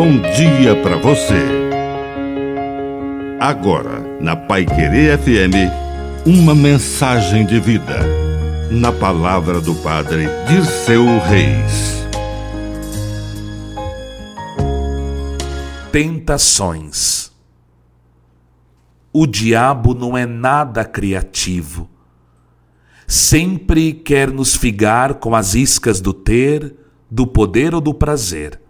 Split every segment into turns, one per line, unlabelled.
bom dia para você. Agora, na Pai Querer FM, uma mensagem de vida. Na palavra do Padre de seu Reis.
Tentações. O diabo não é nada criativo. Sempre quer nos figar com as iscas do ter, do poder ou do prazer.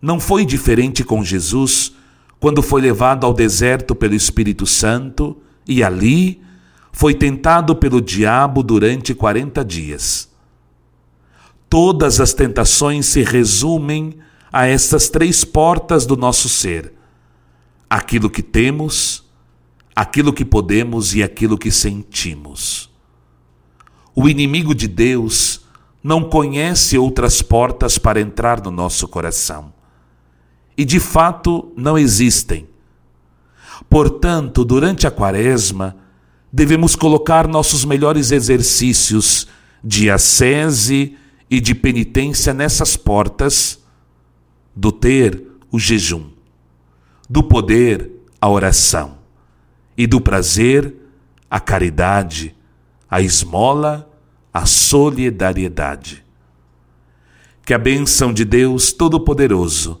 Não foi diferente com Jesus quando foi levado ao deserto pelo Espírito Santo e ali foi tentado pelo diabo durante 40 dias. Todas as tentações se resumem a estas três portas do nosso ser: aquilo que temos, aquilo que podemos e aquilo que sentimos. O inimigo de Deus não conhece outras portas para entrar no nosso coração e de fato não existem. Portanto, durante a Quaresma, devemos colocar nossos melhores exercícios de ascese e de penitência nessas portas do ter o jejum, do poder a oração e do prazer a caridade, a esmola, a solidariedade. Que a bênção de Deus Todo-Poderoso